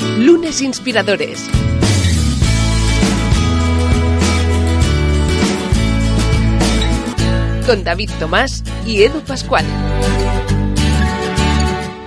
Lunes Inspiradores. Con David Tomás y Edu Pascual.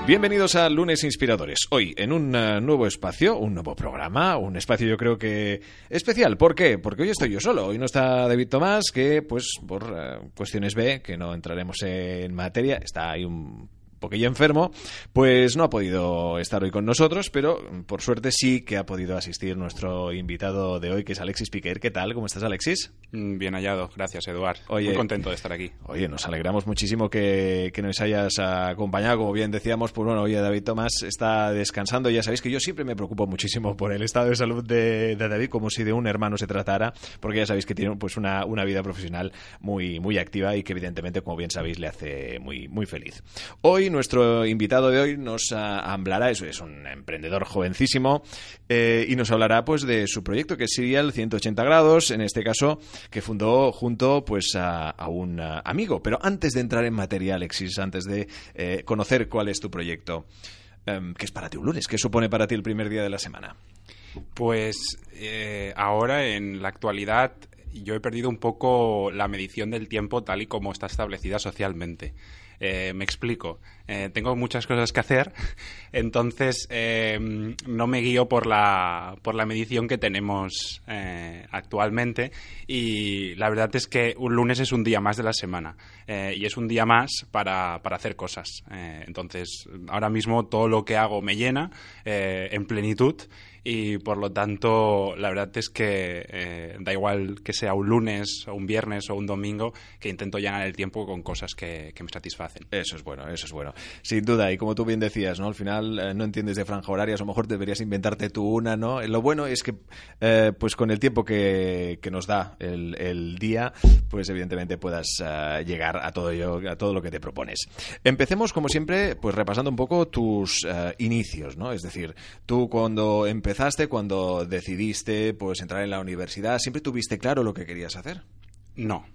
Bienvenidos a Lunes Inspiradores. Hoy en un uh, nuevo espacio, un nuevo programa, un espacio yo creo que especial. ¿Por qué? Porque hoy estoy yo solo. Hoy no está David Tomás, que pues por uh, cuestiones B, que no entraremos en materia, está ahí un poquillo enfermo, pues no ha podido estar hoy con nosotros, pero por suerte sí que ha podido asistir nuestro invitado de hoy, que es Alexis Piquer. ¿Qué tal? ¿Cómo estás, Alexis? Mm, Bien hallado, gracias, Eduard. Muy contento de estar aquí. Oye, nos alegramos muchísimo que, que, nos hayas acompañado. Como bien decíamos, pues bueno, oye, David Tomás está descansando. Ya sabéis que yo siempre me preocupo muchísimo por el estado de salud de, de David, como si de un hermano se tratara, porque ya sabéis que tiene pues una, una vida profesional muy, muy activa y que evidentemente, como bien sabéis, le hace muy, muy feliz. Hoy nuestro invitado de hoy nos hablará, es, es un emprendedor jovencísimo, eh, y nos hablará pues de su proyecto que sería el 180 grados, en este caso, que fundó junto pues a, un a, amigo. Pero antes de entrar en materia, Alexis, antes de eh, conocer cuál es tu proyecto, eh, ¿qué es para ti un lunes? ¿Qué supone para ti el primer día de la semana? Pues eh, ahora, en la actualidad, yo he perdido un poco la medición del tiempo tal y como está establecida socialmente. Eh, me explico. Eh, tengo muchas cosas que hacer, entonces eh, no me guío por la, por la medición que tenemos actualmente y la verdad es que un lunes es un día más de la semana y es un día más para, para hacer cosas. Entonces, ahora mismo todo lo que hago me llena en plenitud y por lo tanto la verdad es que eh, da igual que sea un lunes o un viernes o un domingo que intento llenar el tiempo con cosas que, que me satisfacen. Eso es bueno, eso es bueno. Sin duda, y como tú bien decías, ¿no? Al final eh, no entiendes de franja horaria, a lo mejor deberías inventarte tú una, ¿no? Lo bueno es que eh, pues con el tiempo que, que nos da el, el, día, pues evidentemente puedas uh, llegar a todo ello, a todo lo que te propones. Empecemos como siempre, pues repasando un poco tus uh, inicios, ¿no? Es decir, tú cuando empezaste empezaste, cuando decidiste pues entrar en la universidad, ¿siempre tuviste claro lo que querías hacer? No,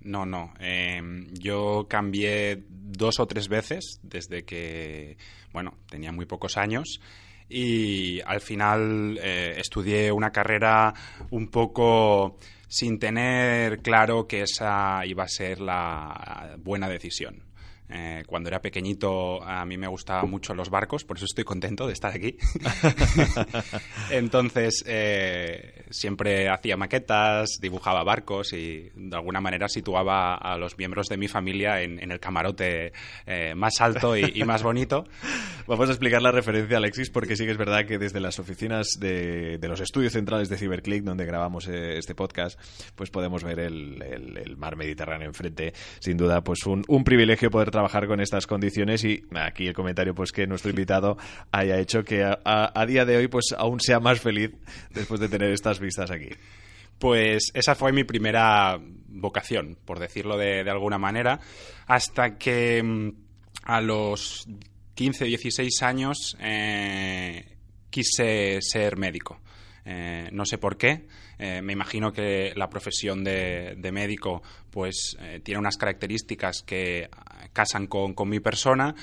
no, no. Eh, yo cambié dos o tres veces desde que, bueno, tenía muy pocos años y al final eh, estudié una carrera un poco sin tener claro que esa iba a ser la buena decisión. Eh, cuando era pequeñito a mí me gustaban mucho los barcos, por eso estoy contento de estar aquí. Entonces eh, siempre hacía maquetas, dibujaba barcos y de alguna manera situaba a los miembros de mi familia en, en el camarote eh, más alto y, y, más bonito. Vamos a explicar la referencia, Alexis, porque sí que es verdad que desde las oficinas de, de los estudios centrales de Cyberclick, donde grabamos eh, este podcast, pues podemos ver el, el, el, mar Mediterráneo enfrente. Sin duda, pues un, un privilegio poder trabajar con estas condiciones y aquí el comentario pues que nuestro invitado haya hecho que a, día de hoy pues aún sea más feliz después de tener estas vistas aquí. Pues esa fue mi primera vocación, por decirlo de, de alguna manera, hasta que mm, a los 15, 16 años eh, quise ser médico. Eh, no sé por qué. Eh, me imagino que la profesión de, médico pues eh, tiene unas características que casan con, mi persona.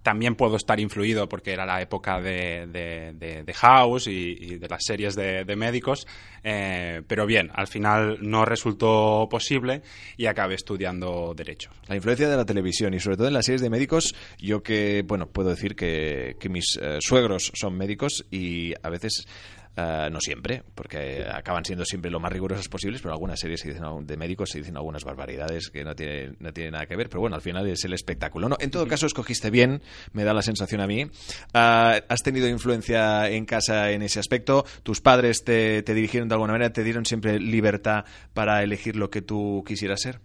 También puedo estar influido porque era la época de, de, House y, de las series de, médicos, pero bien, al final no resultó posible y acabé estudiando Derecho. La influencia de la televisión y sobre todo en las series de médicos, yo que, bueno, puedo decir que, mis suegros son médicos y a veces Uh, no siempre, porque acaban siendo siempre lo más rigurosos posibles, pero algunas series se dicen, de médicos se dicen algunas barbaridades que no tienen no tiene nada que ver, pero bueno, al final es el espectáculo. ¿no? En todo caso, escogiste bien, me da la sensación a mí. Uh, ¿Has tenido influencia en casa en ese aspecto? ¿Tus padres te, te dirigieron de alguna manera, te dieron siempre libertad para elegir lo que tú quisieras ser?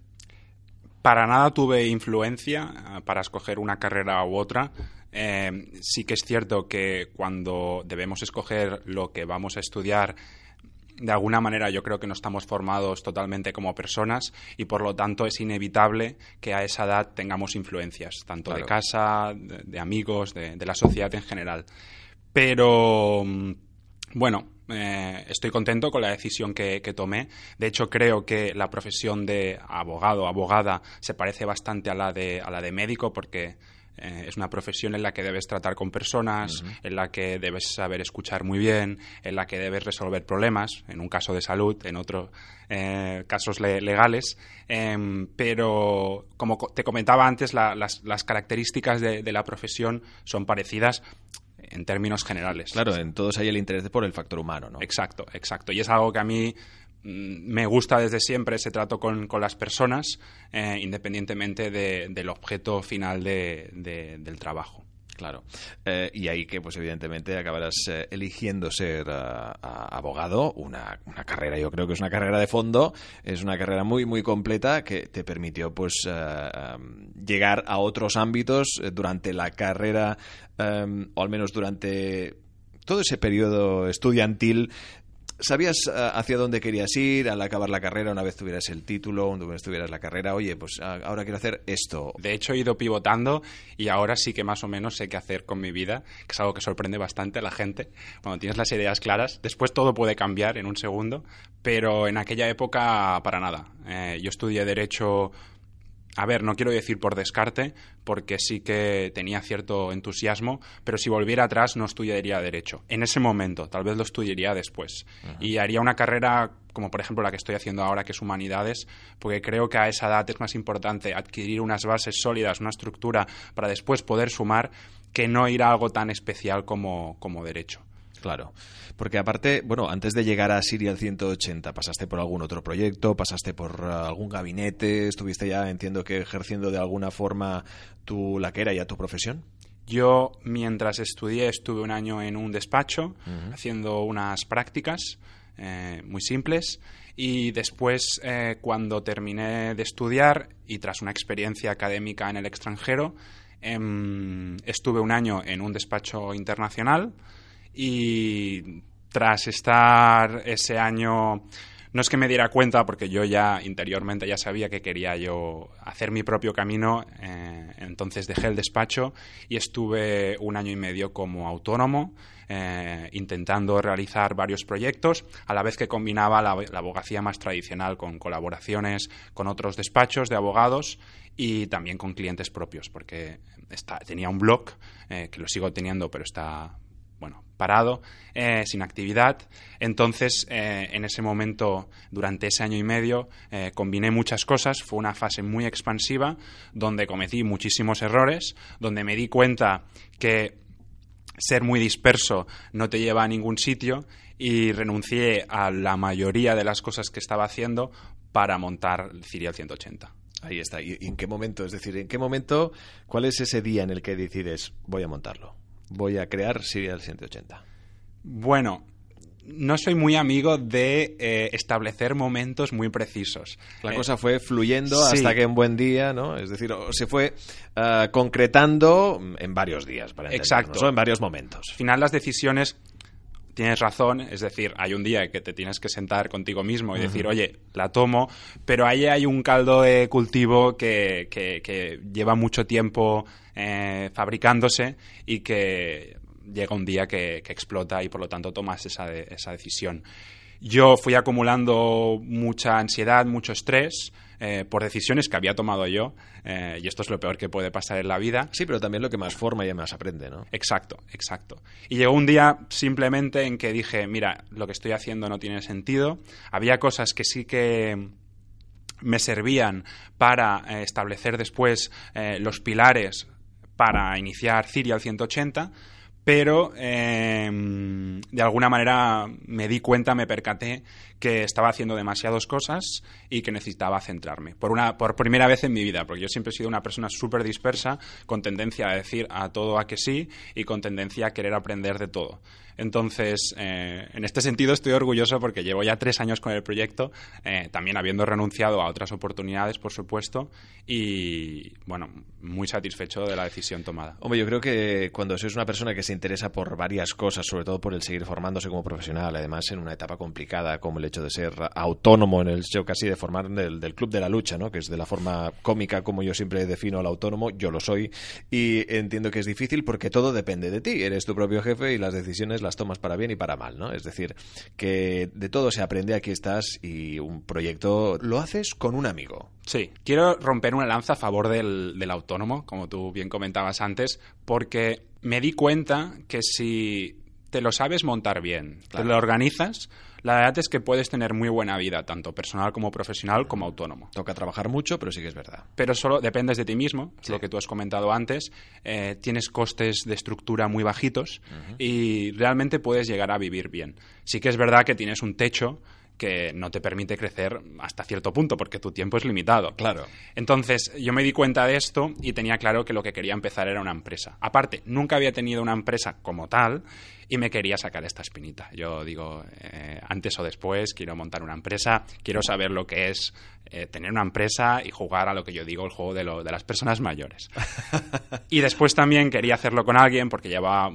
Para nada tuve influencia para escoger una carrera u otra. Eh, sí que es cierto que cuando debemos escoger lo que vamos a estudiar, de alguna manera yo creo que no estamos formados totalmente como personas y por lo tanto es inevitable que a esa edad tengamos influencias, tanto de casa, de, amigos, de, la sociedad en general. Pero, mm, bueno, eh, estoy contento con la decisión que, tomé. De hecho, creo que la profesión de abogado, abogada, se parece bastante a la de, a la de médico porque eh, es una profesión en la que debes tratar con personas, en la que debes saber escuchar muy bien, en la que debes resolver problemas, en un caso de salud, en otros eh, casos legales. Em, pero, como te comentaba antes, las, características de, la profesión son parecidas en términos generales. Claro, en todos hay el interés por el factor humano, ¿no? Exacto, exacto. Y es algo que a mí me gusta desde siempre ese trato con, las personas, eh, independientemente del objeto final del trabajo. Claro. Eh, y ahí que, pues evidentemente, acabarás eh, eligiendo ser abogado, una, una, carrera, yo creo que es una carrera de fondo, es una carrera muy, muy completa que te permitió, pues, llegar a otros ámbitos durante la carrera Em, o al menos durante todo ese periodo estudiantil, ¿Sabías eh, hacia dónde querías ir al acabar la carrera, una vez tuvieras el título, una vez tuvieras la carrera? Oye, pues ahora quiero hacer esto. De hecho, he ido pivotando y ahora sí que más o menos sé qué hacer con mi vida, que es algo que sorprende bastante a la gente. Cuando tienes las ideas claras, después todo puede cambiar en un segundo, pero en aquella época para nada. Eh, yo estudié Derecho a ver, no quiero decir por descarte, porque sí que tenía cierto entusiasmo, pero si volviera atrás no estudiaría Derecho. En ese momento, tal vez lo estudiaría después. Y haría una carrera como por ejemplo la que estoy haciendo ahora, que es Humanidades, porque creo que a esa edad es más importante adquirir unas bases sólidas, una estructura, para después poder sumar, que no ir a algo tan especial como, como Derecho. Claro. Porque aparte, bueno, antes de llegar a Serial 180, ¿pasaste por algún otro proyecto? ¿Pasaste por uh, algún gabinete? ¿Estuviste ya, entiendo que ejerciendo de alguna forma tu laquera y a tu profesión? Yo, mientras estudié, estuve un año en un despacho haciendo unas prácticas eh, muy simples y después, eh, cuando terminé de estudiar y tras una experiencia académica en el extranjero, em, estuve un año en un despacho internacional y tras estar ese año no es que me diera cuenta porque yo ya interiormente ya sabía que quería yo hacer mi propio camino eh, entonces dejé el despacho y estuve un año y medio como autónomo eh, intentando realizar varios proyectos a la vez que combinaba la, abogacía más tradicional con colaboraciones con otros despachos de abogados y también con clientes propios porque tenía un blog eh, que lo sigo teniendo pero está bueno, parado, eh, sin actividad. Entonces, eh, en ese momento, durante ese año y medio, eh, combiné muchas cosas. Fue una fase muy expansiva, donde cometí muchísimos errores, donde me di cuenta que ser muy disperso no te lleva a ningún sitio y renuncié a la mayoría de las cosas que estaba haciendo para montar Cirial 180. Ahí está. ¿Y en qué momento? Es decir, ¿en qué momento, cuál es ese día en el que decides voy a montarlo? Voy a crear Serial 180? Bueno, no soy muy amigo de eh, establecer momentos muy precisos. La eh, cosa fue fluyendo hasta que en buen día, ¿no? Es decir, se fue ah, concretando en varios días, para Exacto. en varios momentos. Al final las decisiones tienes razón, es decir, hay un día que te tienes que sentar contigo mismo y decir, oye, la tomo, pero ahí hay un caldo de cultivo que, que, lleva mucho tiempo eh, fabricándose y que llega un día que, explota y por lo tanto tomas esa, esa decisión. Yo fui acumulando mucha ansiedad, mucho estrés, eh, por decisiones que había tomado yo, eh, y esto es lo peor que puede pasar en la vida. Sí, pero también lo que más forma y más aprende, ¿no? Exacto, exacto. Y llegó un día simplemente en que dije, mira, lo que estoy haciendo no tiene sentido. Había cosas que sí que me servían para eh, establecer después los pilares para iniciar Cirial 180, pero em, de alguna manera me di cuenta, me percaté que estaba haciendo demasiadas cosas y que necesitaba centrarme. Por, una, por primera vez en mi vida, porque yo siempre he sido una persona súper dispersa, con tendencia a decir a todo a que sí y con tendencia a querer aprender de todo. Entonces, eh, en este sentido estoy orgulloso porque llevo ya tres años con el proyecto, eh, también habiendo renunciado a otras oportunidades, por supuesto, y bueno, muy satisfecho de la decisión tomada. Hombre, yo creo que cuando sois una persona que se interesa por varias cosas, sobre todo por el seguir formándose como profesional, además en una etapa complicada como el hecho de ser autónomo en el show casi de formar del, del club de la lucha, ¿no? que es de la forma cómica como yo siempre defino al autónomo, yo lo soy y entiendo que es difícil porque todo depende de ti, eres tu propio jefe y las decisiones las tomas para bien y para mal, ¿no? Es decir, que de todo se aprende, aquí estás y un proyecto lo haces con un amigo. Sí, quiero romper una lanza a favor del, del autónomo, como tú bien comentabas antes, porque me di cuenta que si te lo sabes montar bien, te lo organizas, la verdad es que puedes tener muy buena vida, tanto personal como profesional, como autónomo. Toca trabajar mucho, pero sí que es verdad. Pero solo dependes de ti mismo, lo que tú has comentado antes. Eh, tienes costes de estructura muy bajitos y realmente puedes llegar a vivir bien. Sí que es verdad que tienes un techo que no te permite crecer hasta cierto punto, porque tu tiempo es limitado. Claro. Entonces, yo me di cuenta de esto y tenía claro que lo que quería empezar era una empresa. Aparte, nunca había tenido una empresa como tal y me quería sacar esta espinita. Yo digo, eh, antes o después quiero montar una empresa, quiero saber lo que es eh, tener una empresa y jugar a lo que yo digo, el juego de, lo, de las personas mayores. y después también quería hacerlo con alguien porque llevaba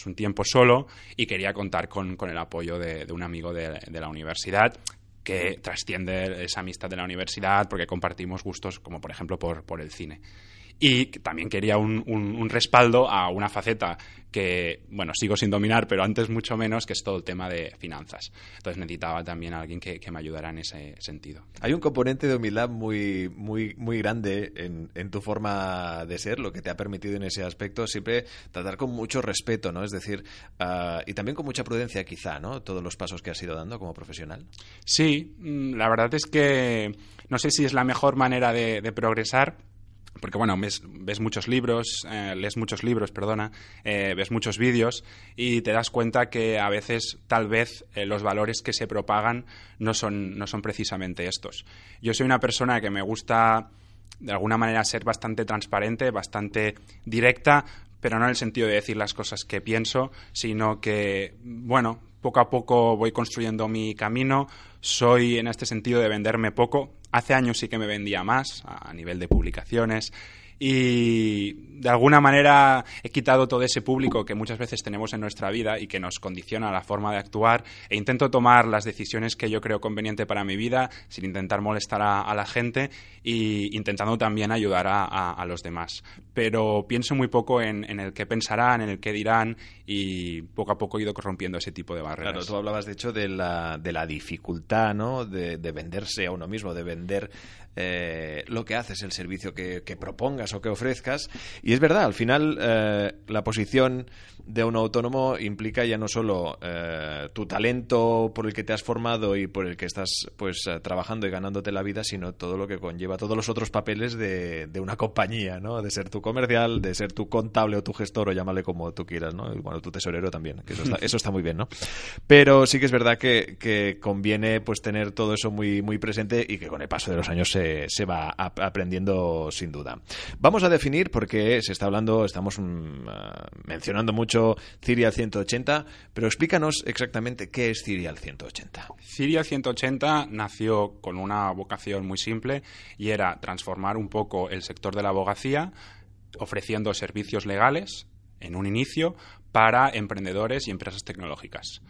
pues un tiempo solo y quería contar con, con el apoyo de, de un amigo de, de la universidad que trasciende esa amistad de la universidad porque compartimos gustos como por ejemplo por, por el cine. Y también quería un, un, un, respaldo a una faceta que, bueno, sigo sin dominar, pero antes mucho menos, que es todo el tema de finanzas. Entonces necesitaba también a alguien que, que me ayudara en ese sentido. Hay un componente de humildad muy, muy, muy grande en, en, tu forma de ser, lo que te ha permitido en ese aspecto siempre tratar con mucho respeto, ¿no? Es decir, uh, y también con mucha prudencia quizá, ¿no? Todos los pasos que has ido dando como profesional. Sí, la verdad es que no sé si es la mejor manera de, de progresar, porque bueno, ves, muchos libros, eh, lees muchos libros, perdona, eh, ves muchos vídeos y te das cuenta que a veces tal vez eh, los valores que se propagan no son, no son precisamente estos. Yo soy una persona que me gusta de alguna manera ser bastante transparente, bastante directa, pero no en el sentido de decir las cosas que pienso, sino que, bueno, poco a poco voy construyendo mi camino, soy en este sentido de venderme poco. Hace años sí que me vendía más a nivel de publicaciones y de alguna manera he quitado todo ese público que muchas veces tenemos en nuestra vida y que nos condiciona la forma de actuar e intento tomar las decisiones que yo creo conveniente para mi vida sin intentar molestar a, la gente e intentando también ayudar a, los demás. Pero pienso muy poco en, en, el que pensarán, en el que dirán y poco a poco he ido corrompiendo ese tipo de barreras. Claro, tú hablabas de hecho de la, de la dificultad ¿no? de, de venderse a uno mismo, de vender eh, lo que haces, el servicio que, que, propongas o que ofrezcas. Y es verdad, al final eh, la posición de un autónomo implica ya no solo eh, tu talento por el que te has formado y por el que estás pues eh, trabajando y ganándote la vida, sino todo lo que conlleva, todos los otros papeles de, de, una compañía, ¿no? De ser tu comercial, de ser tu contable o tu gestor o llámale como tú quieras, ¿no? Y, bueno, tu tesorero también, que eso está, eso está muy bien, ¿no? Pero sí que es verdad que, que, conviene pues tener todo eso muy, muy presente y que con el paso de los años se, se va aprendiendo sin duda. Vamos a definir, porque se está hablando, estamos um, mencionando mucho Cirial 180, pero explícanos exactamente qué es Cirial 180. Cirial 180 nació con una vocación muy simple y era transformar un poco el sector de la abogacía ofreciendo servicios legales en un inicio para emprendedores y empresas tecnológicas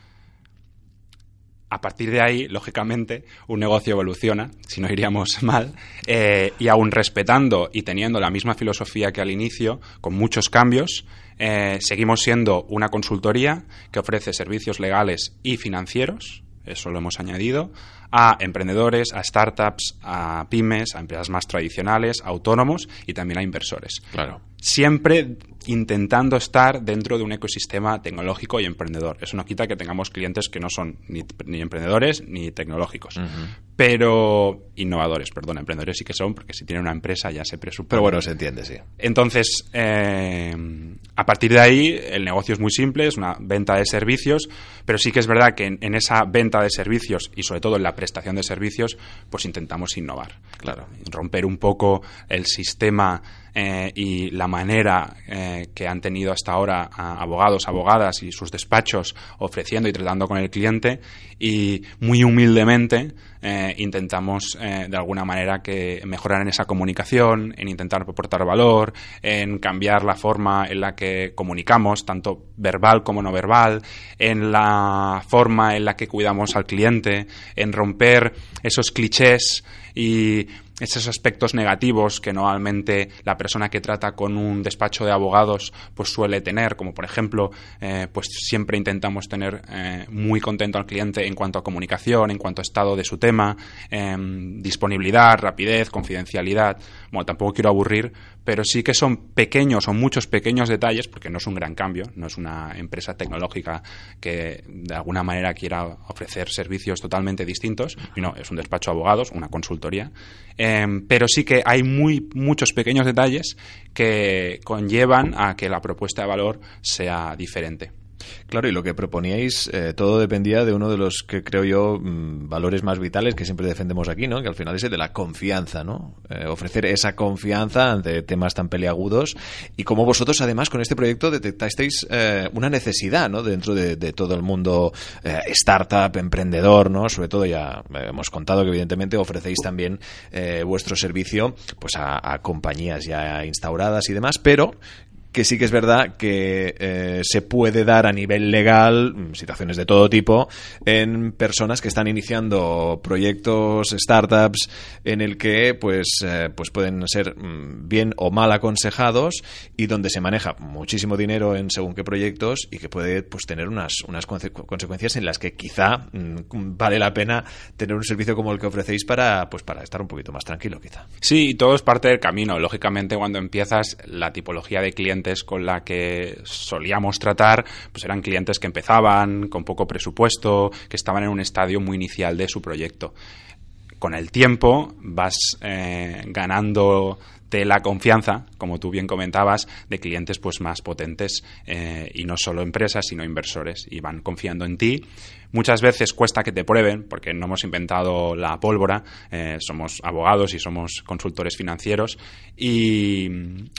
a partir de ahí, lógicamente, un negocio evoluciona, si no iríamos mal, eh, y aún respetando y teniendo la misma filosofía que al inicio, con muchos cambios, eh, seguimos siendo una consultoría que ofrece servicios legales y financieros, eso lo hemos añadido, a emprendedores, a startups, a pymes, a empresas más tradicionales, a autónomos y también a inversores. Claro. Siempre intentando estar dentro de un ecosistema tecnológico y emprendedor. Eso no quita que tengamos clientes que no son ni, emprendedores ni tecnológicos, pero innovadores, perdón, emprendedores sí que son, porque si tienen una empresa ya se presupone. Pero bueno, se entiende, sí. Entonces, eh, a partir de ahí, el negocio es muy simple, es una venta de servicios, pero sí que es verdad que en, esa venta de servicios y sobre todo en la prestación de servicios, pues intentamos innovar. Claro, romper un poco el sistema eh, y la manera eh, que han tenido hasta ahora abogados, abogadas y sus despachos ofreciendo y tratando con el cliente. Y muy humildemente eh, intentamos de alguna manera que mejorar en esa comunicación, en intentar aportar valor, en cambiar la forma en la que comunicamos, tanto verbal como no verbal, en la forma en la que cuidamos al cliente, en romper esos clichés y esos aspectos negativos que normalmente la persona que trata con un despacho de abogados pues suele tener, como por ejemplo, eh, pues siempre intentamos tener eh, muy contento al cliente en cuanto a comunicación, en cuanto a estado de su tema, em, disponibilidad, rapidez, confidencialidad. Bueno, tampoco quiero aburrir, pero sí que son pequeños o muchos pequeños detalles, porque no es un gran cambio, no es una empresa tecnológica que de alguna manera quiera ofrecer servicios totalmente distintos, no, es un despacho de abogados, una em, pero sí que hay muy, muchos pequeños detalles que conllevan a que la propuesta de valor sea diferente. Claro, y lo que proponíais, eh, todo dependía de uno de los que creo yo mm, valores más vitales que siempre defendemos aquí, ¿no? Que al final es el de la confianza, ¿no? Eh, ofrecer esa confianza ante temas tan peliagudos y como vosotros además con este proyecto detectasteis eh, una necesidad, ¿no? Dentro de, todo el mundo startup, emprendedor, ¿no? Sobre todo ya hemos contado que evidentemente ofrecéis también vuestro servicio pues a, a compañías ya instauradas y demás, pero que sí que es verdad que eh, se puede dar a nivel legal mm, situaciones de todo tipo en personas que están iniciando proyectos, startups, en el que pues, eh, pues pueden ser mm, bien o mal aconsejados y donde se maneja muchísimo dinero en según qué proyectos y que puede pues tener unas, unas consecuencias en las que quizá mm, vale la pena tener un servicio como el que ofrecéis para pues para estar un poquito más tranquilo quizá. Sí, todo es parte del camino. Lógicamente cuando empiezas la tipología de cliente con la que solíamos tratar, pues eran clientes que empezaban con poco presupuesto, que estaban en un estadio muy inicial de su proyecto. Con el tiempo vas eh, ganando de la confianza, como tú bien comentabas, de clientes pues más potentes eh, y no solo empresas, sino inversores y van confiando en ti Muchas veces cuesta que te prueben, porque no hemos inventado la pólvora, eh, somos abogados y somos consultores financieros, y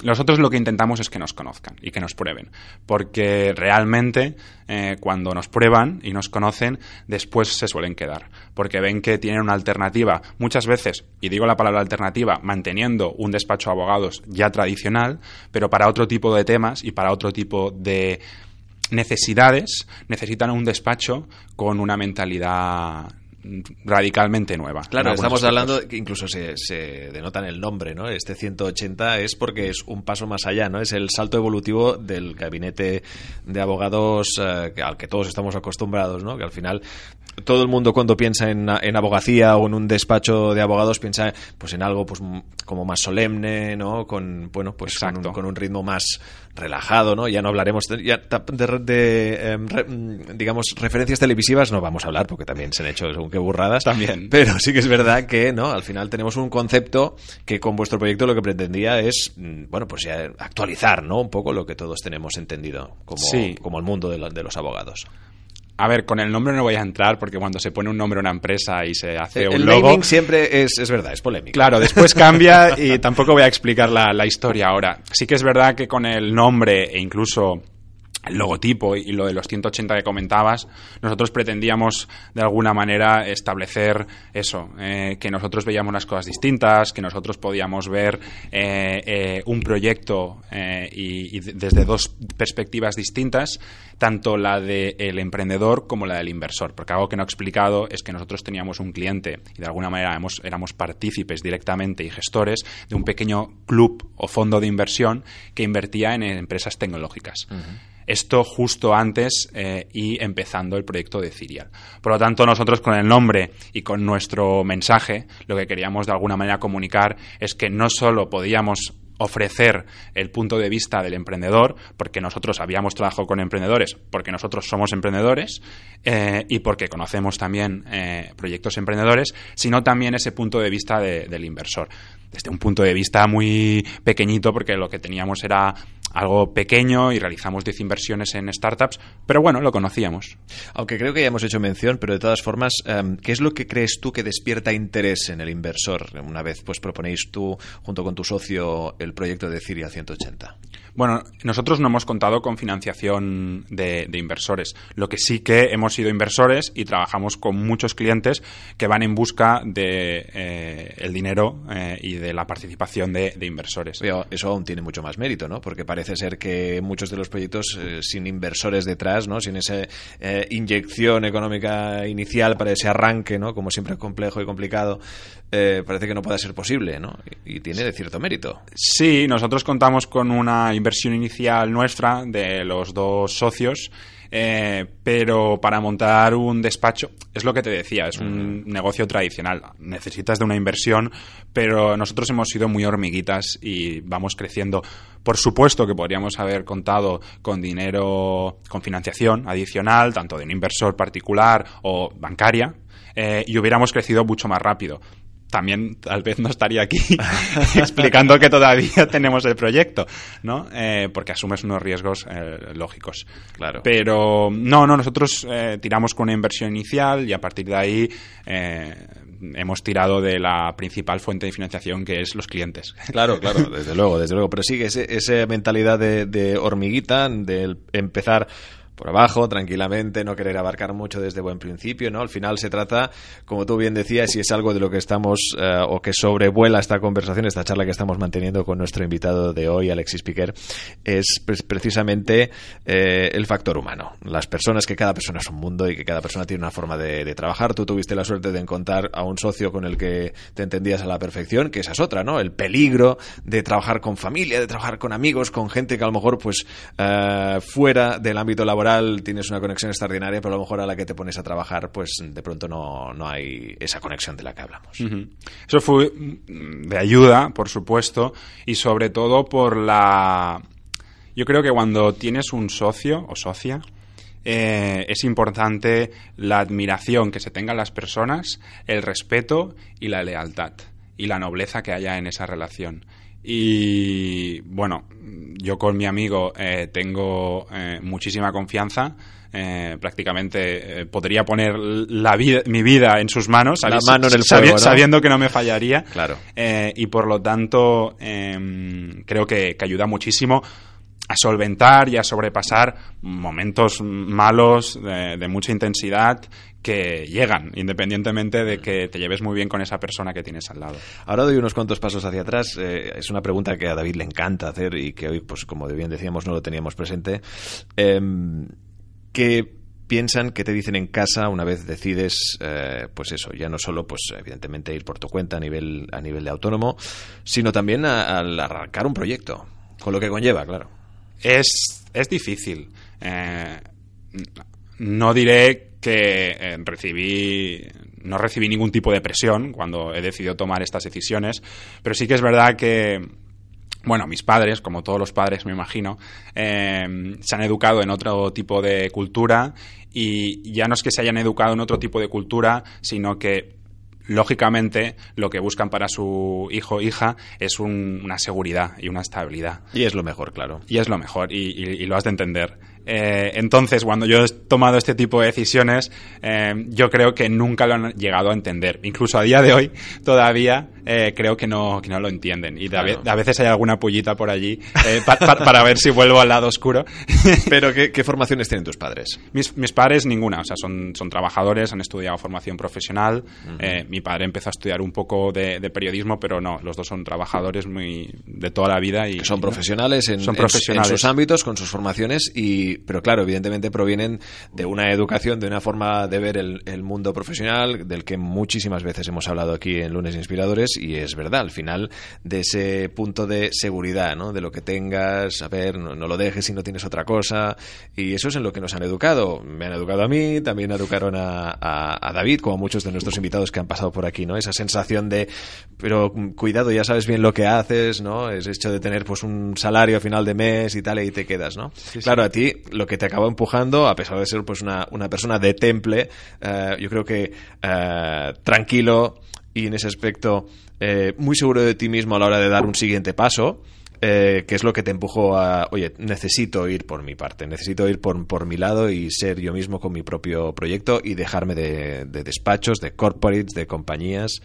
nosotros lo que intentamos es que nos conozcan y que nos prueben, porque realmente eh, cuando nos prueban y nos conocen, después se suelen quedar, porque ven que tienen una alternativa, muchas veces, y digo la palabra alternativa, manteniendo un despacho de abogados ya tradicional, pero para otro tipo de temas y para otro tipo de necesidades necesitan un despacho con una mentalidad radicalmente nueva. Claro, estamos hablando, que incluso se, se, denota en el nombre, ¿no? Este 180 es porque es un paso más allá, ¿no? Es el salto evolutivo del gabinete de abogados eh, al que todos estamos acostumbrados, ¿no? Que al final todo el mundo cuando piensa en, en, abogacía o en un despacho de abogados piensa pues en algo pues como más solemne no con bueno pues con un, ritmo más relajado no ya no hablaremos ya de, em, digamos referencias televisivas no vamos a hablar porque también se han hecho según qué burradas. También. Pero sí que es verdad que no al final tenemos un concepto que con vuestro proyecto lo que pretendía es mm, bueno pues ya actualizar no un poco lo que todos tenemos entendido como, como el mundo de los abogados a ver, con el nombre no voy a entrar porque cuando se pone un nombre a una empresa y se hace un el logo... siempre es, es, verdad, es polémico. Claro, después cambia y tampoco voy a explicar la, la historia ahora. Sí que es verdad que con el nombre e incluso el logotipo y lo de los 180 que comentabas, nosotros pretendíamos de alguna manera establecer eso, eh, que nosotros veíamos las cosas distintas, que nosotros podíamos ver eh, eh, un proyecto y, desde dos perspectivas distintas, tanto la del emprendedor como la del inversor. Porque algo que no he explicado es que nosotros teníamos un cliente y de alguna manera éramos, partícipes directamente y gestores de un pequeño club o fondo de inversión que invertía en empresas tecnológicas. Esto justo antes eh, y empezando el proyecto de Cirial. Por lo tanto, nosotros con el nombre y con nuestro mensaje, lo que queríamos de alguna manera comunicar es que no solo podíamos ofrecer el punto de vista del emprendedor, porque nosotros habíamos trabajado con emprendedores, porque nosotros somos emprendedores eh, y porque conocemos también eh, proyectos emprendedores, sino también ese punto de vista del inversor. Desde un punto de vista muy pequeñito, porque lo que teníamos era algo pequeño y realizamos 10 inversiones en startups, pero bueno, lo conocíamos. Aunque creo que ya hemos hecho mención, pero de todas formas, em, ¿qué es lo que crees tú que despierta interés en el inversor una vez pues proponéis tú, junto con tu socio, el proyecto de Ciria 180? Bueno, nosotros no hemos contado con financiación de, inversores. Lo que sí que hemos sido inversores y trabajamos con muchos clientes que van en busca de eh, el dinero eh, y de la participación de, inversores. eso aún tiene mucho más mérito, ¿no? Porque parece ser que muchos de los proyectos eh, sin inversores detrás, ¿no? Sin esa inyección económica inicial para ese arranque, ¿no? Como siempre es complejo y complicado, parece que no pueda ser posible, ¿no? Y, y tiene de cierto mérito. Sí, nosotros contamos con una inversión inicial nuestra de los dos socios. Eh, pero para montar un despacho, es lo que te decía, es un negocio tradicional. Necesitas de una inversión, pero nosotros hemos sido muy hormiguitas y vamos creciendo. Por supuesto que podríamos haber contado con dinero, con financiación adicional, tanto de un inversor particular o bancaria, eh, y hubiéramos crecido mucho más rápido también tal vez no estaría aquí explicando que todavía tenemos el proyecto, ¿no? Eh, porque asumes unos riesgos eh, lógicos. Claro. Pero no, no, nosotros eh, tiramos con una inversión inicial y a partir de ahí hemos tirado de la principal fuente de financiación que es los clientes. Claro, claro, desde luego, desde luego. Pero sigue esa mentalidad de, de hormiguita, de empezar por abajo, tranquilamente, no querer abarcar mucho desde buen principio, ¿no? Al final se trata, como tú bien decías, y es algo de lo que estamos, eh, o que sobrevuela esta conversación, esta charla que estamos manteniendo con nuestro invitado de hoy, Alexis Piquer, es precisamente eh, el factor humano. Las personas, que cada persona es un mundo y que cada persona tiene una forma de, trabajar. Tú tuviste la suerte de encontrar a un socio con el que te entendías a la perfección, que esa es otra, ¿no? El peligro de trabajar con familia, de trabajar con amigos, con gente que a lo mejor, pues, eh, fuera del ámbito laboral, tienes una conexión extraordinaria, pero a lo mejor a la que te pones a trabajar, pues de pronto no, no hay esa conexión de la que hablamos. Eso fue de ayuda, por supuesto, y sobre todo por la... Yo creo que cuando tienes un socio o socia, eh, es importante la admiración que se tengan las personas, el respeto y la lealtad y la nobleza que haya en esa relación. Y bueno, yo con mi amigo eh, tengo eh, muchísima confianza. Eh, prácticamente podría poner la vida, mi vida en sus manos, la mano en el sabiendo que no me fallaría. Claro. y por lo tanto, em, creo que, que ayuda muchísimo a solventar y a sobrepasar momentos malos de, mucha intensidad que llegan, independientemente de que te lleves muy bien con esa persona que tienes al lado. Ahora doy unos cuantos pasos hacia atrás. Eh, es una pregunta que a David le encanta hacer y que hoy, pues como bien decíamos, no lo teníamos presente. Em, ¿Qué piensan, qué te dicen en casa una vez decides, eh, pues eso, ya no solo, pues evidentemente ir por tu cuenta a nivel, a nivel de autónomo, sino también al arrancar un proyecto, con lo que conlleva, claro. Es, es difícil. Eh, no diré que eh, recibí no recibí ningún tipo de presión cuando he decidido tomar estas decisiones, pero sí que es verdad que bueno, mis padres, como todos los padres me imagino, eh, se han educado en otro tipo de cultura y ya no es que se hayan educado en otro tipo de cultura, sino que lógicamente lo que buscan para su hijo o hija es una seguridad y una estabilidad. Y es lo mejor, claro. Y es lo mejor, y lo has de entender. Eh, entonces, cuando yo he tomado este tipo de decisiones, eh, yo creo que nunca lo han llegado a entender. Incluso a día de hoy, todavía eh, creo que no, que no lo entienden. Y a, veces hay alguna pullita por allí para ver si vuelvo al lado oscuro. ¿Pero qué, formaciones tienen tus padres? Mis, mis, padres, ninguna. O sea, son, son trabajadores, han estudiado formación profesional. mi padre empezó a estudiar un poco de, periodismo, pero no, los dos son trabajadores muy de toda la vida. y Son profesionales en, son profesionales. en sus ámbitos, con sus formaciones y pero claro, evidentemente provienen de una educación, de una forma de ver el, el mundo profesional, del que muchísimas veces hemos hablado aquí en Lunes Inspiradores, y es verdad, al final, de ese punto de seguridad, ¿no? De lo que tengas, a ver, no, no lo dejes si no tienes otra cosa, y eso es en lo que nos han educado. Me han educado a mí, también educaron a, a, a David, como muchos de nuestros invitados que han pasado por aquí, ¿no? Esa sensación de, pero cuidado, ya sabes bien lo que haces, ¿no? Es hecho de tener pues un salario a final de mes y tal, y ahí te quedas, ¿no? claro, a ti lo que te acabó empujando, a pesar de ser pues una, una persona de temple, eh, yo creo que eh, tranquilo y en ese aspecto eh, muy seguro de ti mismo a la hora de dar un siguiente paso, eh, que es lo que te empujó a, oye, necesito ir por mi parte, necesito ir por, por mi lado y ser yo mismo con mi propio proyecto y dejarme de, de despachos, de corporates, de compañías.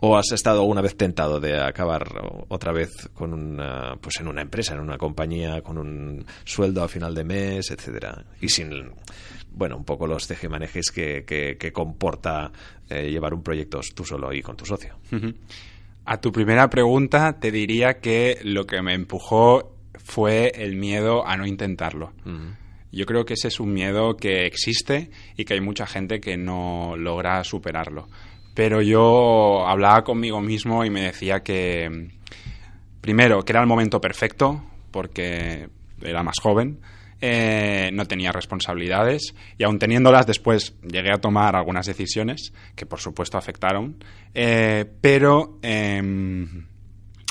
¿O has estado alguna vez tentado de acabar otra vez con una, pues en una empresa, en una compañía, con un sueldo a final de mes, etcétera? Y sin, bueno, un poco los tejemanejes que, que, que comporta eh, llevar un proyecto tú solo y con tu socio. A tu primera pregunta te diría que lo que me empujó fue el miedo a no intentarlo. Yo creo que ese es un miedo que existe y que hay mucha gente que no logra superarlo. Pero yo hablaba conmigo mismo y me decía que, primero, que era el momento perfecto, porque era más joven, eh, no tenía responsabilidades y aun teniéndolas después llegué a tomar algunas decisiones que por supuesto afectaron, eh, pero eh,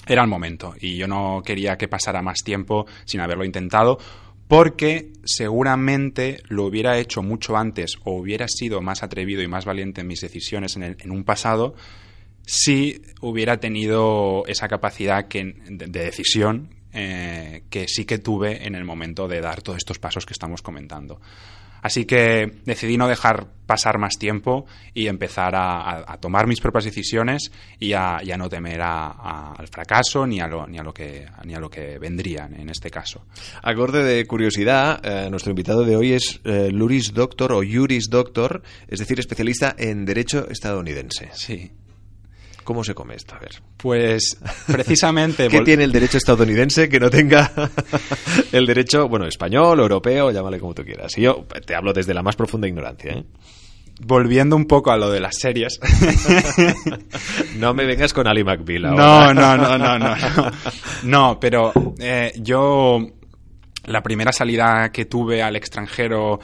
era el momento y yo no quería que pasara más tiempo sin haberlo intentado porque seguramente lo hubiera hecho mucho antes o hubiera sido más atrevido y más valiente en mis decisiones en, el, en un pasado si hubiera tenido esa capacidad de decisión eh, que sí que tuve en el momento de dar todos estos pasos que estamos comentando. Así que decidí no dejar pasar más tiempo y empezar a, a, a tomar mis propias decisiones y a, y a no temer al fracaso ni a, lo, ni, a lo que, ni a lo que vendría en este caso. Acorde de curiosidad, eh, nuestro invitado de hoy es eh, Luris Doctor o Juris Doctor, es decir, especialista en Derecho estadounidense. Sí. ¿Cómo se come esto? A ver. Pues precisamente. ¿Qué tiene el derecho estadounidense que no tenga el derecho, bueno, español, europeo, llámale como tú quieras? Y yo te hablo desde la más profunda ignorancia. ¿eh? Volviendo un poco a lo de las series. no me vengas con Ali McBeal ahora. No, no, no, no, no. No, no pero eh, yo. La primera salida que tuve al extranjero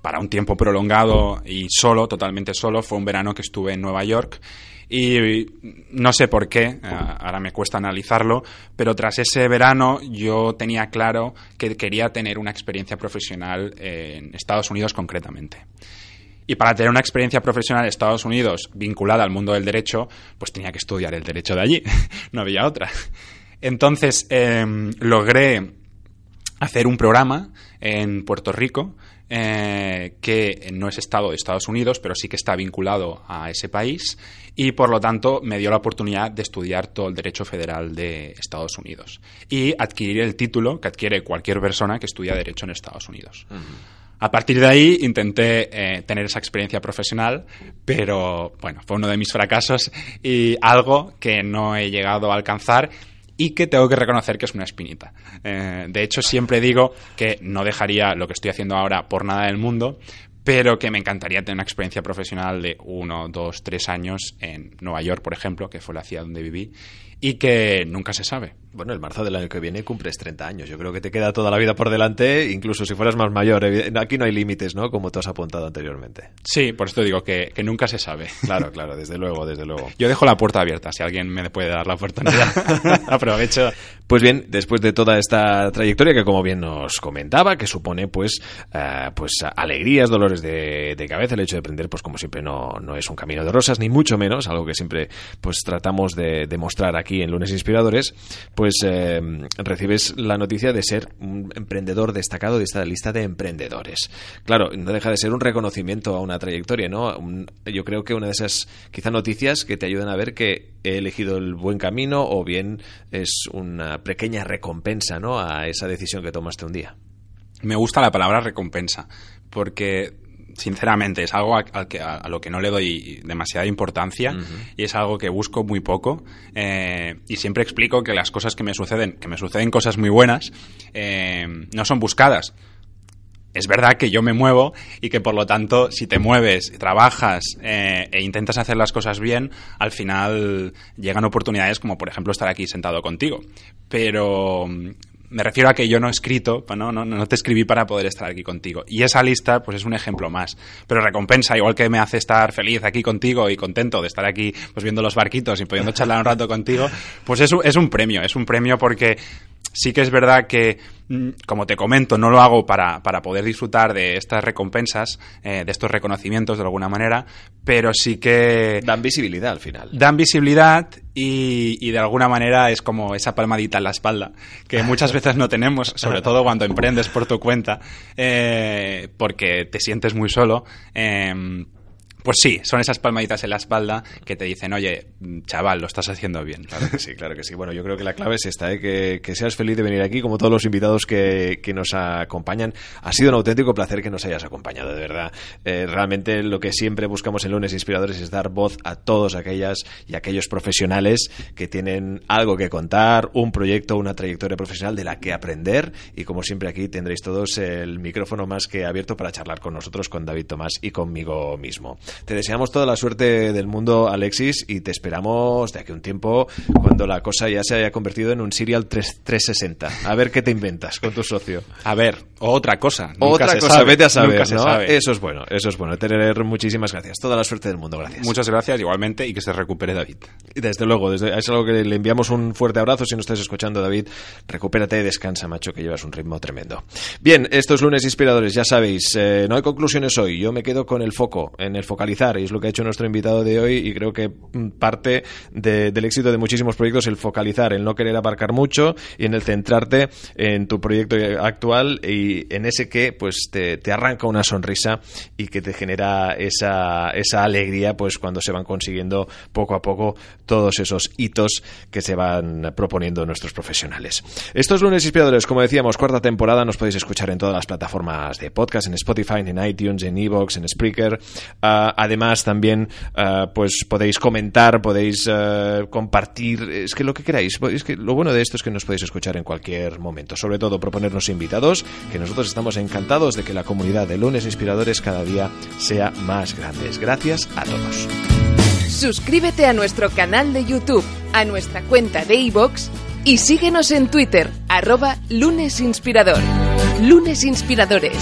para un tiempo prolongado y solo, totalmente solo, fue un verano que estuve en Nueva York y no sé por qué, ahora me cuesta analizarlo, pero tras ese verano yo tenía claro que quería tener una experiencia profesional en Estados Unidos concretamente. Y para tener una experiencia profesional en Estados Unidos vinculada al mundo del derecho, pues tenía que estudiar el derecho de allí, no había otra. Entonces eh, logré hacer un programa en Puerto Rico eh, que no es Estado de Estados Unidos, pero sí que está vinculado a ese país y por lo tanto me dio la oportunidad de estudiar todo el derecho federal de Estados Unidos y adquirir el título que adquiere cualquier persona que estudia derecho en Estados Unidos. Uh -huh. A partir de ahí intenté eh, tener esa experiencia profesional, pero bueno, fue uno de mis fracasos y algo que no he llegado a alcanzar y que tengo que reconocer que es una espinita. Eh, de hecho, siempre digo que no dejaría lo que estoy haciendo ahora por nada del mundo, pero que me encantaría tener una experiencia profesional de uno, dos, tres años en Nueva York, por ejemplo, que fue la ciudad donde viví, y que nunca se sabe. Bueno, el marzo del año que viene cumples 30 años. Yo creo que te queda toda la vida por delante, incluso si fueras más mayor. Aquí no hay límites, ¿no? Como tú has apuntado anteriormente. Sí, por esto digo que, que, nunca se sabe. Claro, claro, desde luego, desde luego. Yo dejo la puerta abierta, si alguien me puede dar la oportunidad. Aprovecho. Pues bien, después de toda esta trayectoria que como bien nos comentaba, que supone pues, uh, pues alegrías, dolores de, de, cabeza, el hecho de aprender, pues como siempre no, no es un camino de rosas, ni mucho menos, algo que siempre pues tratamos de demostrar aquí en Lunes Inspiradores, pues eh, recibes la noticia de ser un emprendedor destacado de esta lista de emprendedores. Claro, no deja de ser un reconocimiento a una trayectoria, ¿no? Yo creo que una de esas quizá noticias que te ayudan a ver que he elegido el buen camino o bien es una pequeña recompensa, ¿no? A esa decisión que tomaste un día. Me gusta la palabra recompensa porque sinceramente, es algo a, a, a, lo que no le doy demasiada importancia uh -huh. y es algo que busco muy poco. Eh, y siempre explico que las cosas que me suceden, que me suceden cosas muy buenas, eh, no son buscadas. es verdad que yo me muevo y que por lo tanto si te mueves, trabajas eh, e intentas hacer las cosas bien, al final llegan oportunidades como por ejemplo estar aquí sentado contigo. Pero me refiero a que yo no he escrito, ¿no? No, no te escribí para poder estar aquí contigo. Y esa lista, pues es un ejemplo más. Pero recompensa, igual que me hace estar feliz aquí contigo y contento de estar aquí, pues viendo los barquitos y pudiendo charlar un rato contigo, pues es, es un premio, es un premio porque sí que es verdad que, mm, como te comento, no lo hago para, para poder disfrutar de estas recompensas, eh, de estos reconocimientos de alguna manera, pero sí que... Dan visibilidad al final. Dan visibilidad y, y de alguna manera es como esa palmadita en la espalda, que muchas veces no tenemos, sobre todo cuando emprendes por tu cuenta, eh, porque te sientes muy solo. Eh, pues sí, son esas palmaditas en la espalda que te dicen, oye, chaval, lo estás haciendo bien. Claro que sí, claro que sí. Bueno, yo creo que la clave es esta, ¿eh? que, seas feliz de venir aquí, como todos los invitados que, que, nos acompañan. Ha sido un auténtico placer que nos hayas acompañado, de verdad. Eh, realmente lo que siempre buscamos en Lunes Inspiradores es dar voz a todos aquellas y aquellos profesionales que tienen algo que contar, un proyecto, una trayectoria profesional de la que aprender. Y como siempre aquí tendréis todos el micrófono más que abierto para charlar con nosotros, con David Tomás y conmigo mismo. Te deseamos toda la suerte del mundo, Alexis, y te esperamos de aquí a un tiempo cuando la cosa ya se haya convertido en un Serial 360. A ver qué te inventas con tu socio. A ver, otra cosa. otra cosa, vete a saber, ¿no? Eso es bueno, eso es bueno. Tener muchísimas gracias. Toda la suerte del mundo, gracias. Muchas gracias, igualmente, y que se recupere David. Desde luego, desde, es algo que le enviamos un fuerte abrazo. Si no estás escuchando, David, recupérate y descansa, macho, que llevas un ritmo tremendo. Bien, estos lunes inspiradores, ya sabéis, eh, no hay conclusiones hoy. Yo me quedo con el foco, en el foco y es lo que ha hecho nuestro invitado de hoy, y creo que parte del éxito de muchísimos proyectos el focalizar, el no querer abarcar mucho y en el centrarte en tu proyecto actual y en ese que pues te, arranca una sonrisa y que te genera esa, esa alegría pues cuando se van consiguiendo poco a poco todos esos hitos que se van proponiendo nuestros profesionales. Estos lunes inspiradores, como decíamos, cuarta temporada, nos podéis escuchar en todas las plataformas de podcast, en Spotify, en iTunes, en Evox, en Spreaker. Además, también uh, pues podéis comentar, podéis uh, compartir, es que lo que queráis. Es que lo bueno de esto es que nos podéis escuchar en cualquier momento. Sobre todo proponernos invitados, que nosotros estamos encantados de que la comunidad de lunes inspiradores cada día sea más grande. Gracias a todos. Suscríbete a nuestro canal de YouTube, a nuestra cuenta de iVoox y síguenos en Twitter, arroba lunesinspirador. Lunes Inspiradores.